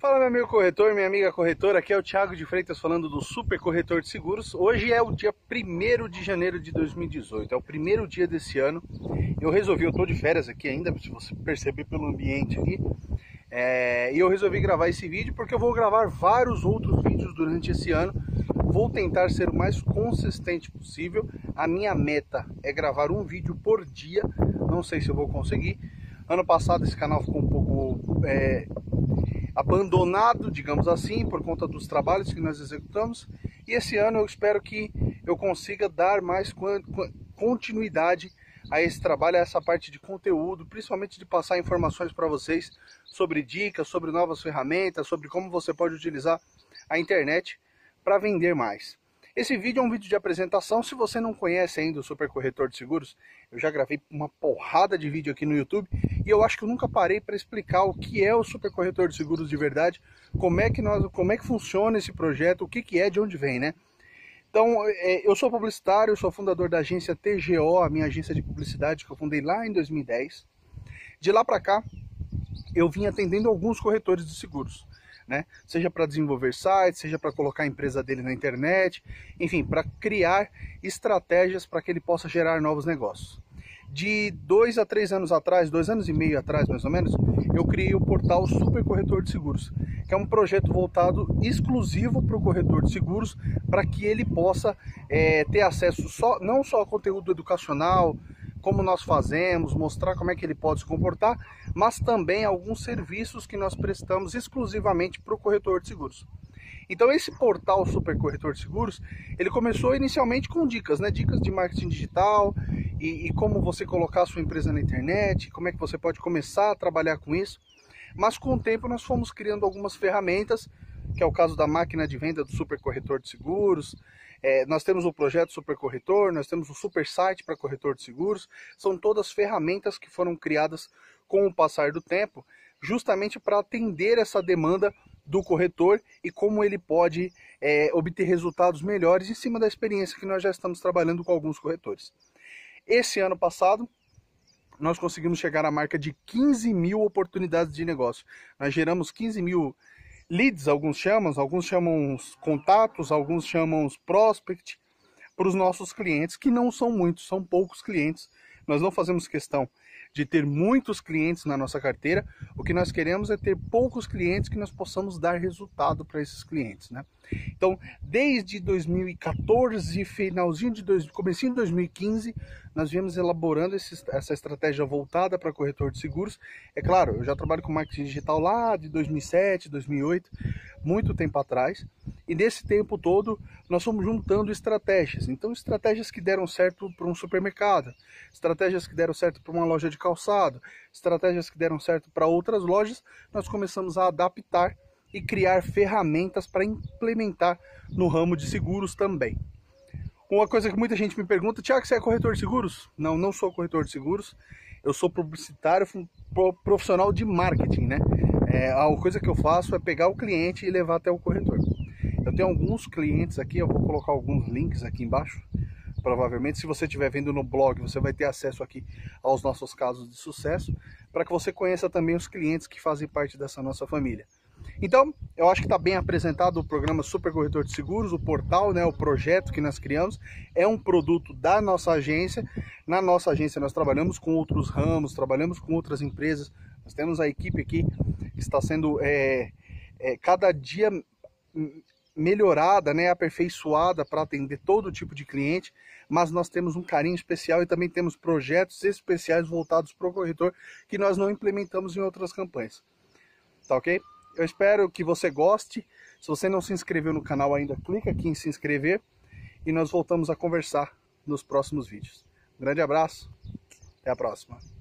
Fala meu amigo corretor, minha amiga corretora, aqui é o Thiago de Freitas falando do Super Corretor de Seguros. Hoje é o dia 1 de janeiro de 2018, é o primeiro dia desse ano. Eu resolvi, eu tô de férias aqui ainda, se você perceber pelo ambiente aqui, é, e eu resolvi gravar esse vídeo porque eu vou gravar vários outros vídeos durante esse ano. Vou tentar ser o mais consistente possível. A minha meta é gravar um vídeo por dia, não sei se eu vou conseguir. Ano passado esse canal ficou um pouco é, abandonado, digamos assim, por conta dos trabalhos que nós executamos. E esse ano eu espero que eu consiga dar mais continuidade a esse trabalho, a essa parte de conteúdo, principalmente de passar informações para vocês sobre dicas, sobre novas ferramentas, sobre como você pode utilizar a internet para vender mais. Esse vídeo é um vídeo de apresentação. Se você não conhece ainda o Super Corretor de Seguros, eu já gravei uma porrada de vídeo aqui no YouTube e eu acho que eu nunca parei para explicar o que é o Super Corretor de Seguros de verdade, como é que nós, como é que funciona esse projeto, o que, que é, de onde vem, né? Então, é, eu sou publicitário, sou fundador da agência TGO, a minha agência de publicidade que eu fundei lá em 2010. De lá para cá, eu vim atendendo alguns corretores de seguros né? Seja para desenvolver sites, seja para colocar a empresa dele na internet, enfim, para criar estratégias para que ele possa gerar novos negócios. De dois a três anos atrás, dois anos e meio atrás mais ou menos, eu criei o portal Super Corretor de Seguros, que é um projeto voltado exclusivo para o corretor de seguros, para que ele possa é, ter acesso só, não só a conteúdo educacional, como nós fazemos, mostrar como é que ele pode se comportar, mas também alguns serviços que nós prestamos exclusivamente para o corretor de seguros. Então esse portal Super Corretor de Seguros, ele começou inicialmente com dicas, né? Dicas de marketing digital e, e como você colocar a sua empresa na internet, como é que você pode começar a trabalhar com isso. Mas com o tempo nós fomos criando algumas ferramentas, que é o caso da máquina de venda do Super Corretor de Seguros, é, nós temos o projeto Super Corretor, nós temos o Super Site para corretor de seguros, são todas ferramentas que foram criadas com o passar do tempo, justamente para atender essa demanda do corretor e como ele pode é, obter resultados melhores em cima da experiência que nós já estamos trabalhando com alguns corretores. Esse ano passado, nós conseguimos chegar à marca de 15 mil oportunidades de negócio. Nós geramos 15 mil leads, alguns chamam, alguns chamam contatos, alguns chamam prospect para os nossos clientes, que não são muitos, são poucos clientes. Nós não fazemos questão de ter muitos clientes na nossa carteira, o que nós queremos é ter poucos clientes que nós possamos dar resultado para esses clientes, né? Então, desde 2014, finalzinho de dois, comecinho de 2015, nós viemos elaborando esse, essa estratégia voltada para corretor de seguros. É claro, eu já trabalho com marketing digital lá de 2007, 2008, muito tempo atrás. E nesse tempo todo, nós fomos juntando estratégias. Então, estratégias que deram certo para um supermercado, estratégias que deram certo para uma loja de calçado, estratégias que deram certo para outras lojas, nós começamos a adaptar e criar ferramentas para implementar no ramo de seguros também. Uma coisa que muita gente me pergunta, Tiago, você é corretor de seguros? Não, não sou corretor de seguros. Eu sou publicitário, profissional de marketing, né? É, a coisa que eu faço é pegar o cliente e levar até o corretor. Eu tenho alguns clientes aqui, eu vou colocar alguns links aqui embaixo. Provavelmente, se você estiver vendo no blog, você vai ter acesso aqui aos nossos casos de sucesso, para que você conheça também os clientes que fazem parte dessa nossa família. Então, eu acho que está bem apresentado o programa Super Corretor de Seguros, o portal, né, o projeto que nós criamos. É um produto da nossa agência. Na nossa agência nós trabalhamos com outros ramos, trabalhamos com outras empresas. Nós temos a equipe aqui que está sendo é, é, cada dia melhorada, né, aperfeiçoada para atender todo tipo de cliente, mas nós temos um carinho especial e também temos projetos especiais voltados para o corretor que nós não implementamos em outras campanhas. Tá ok? Eu espero que você goste. Se você não se inscreveu no canal ainda, clica aqui em se inscrever e nós voltamos a conversar nos próximos vídeos. Um grande abraço, até a próxima.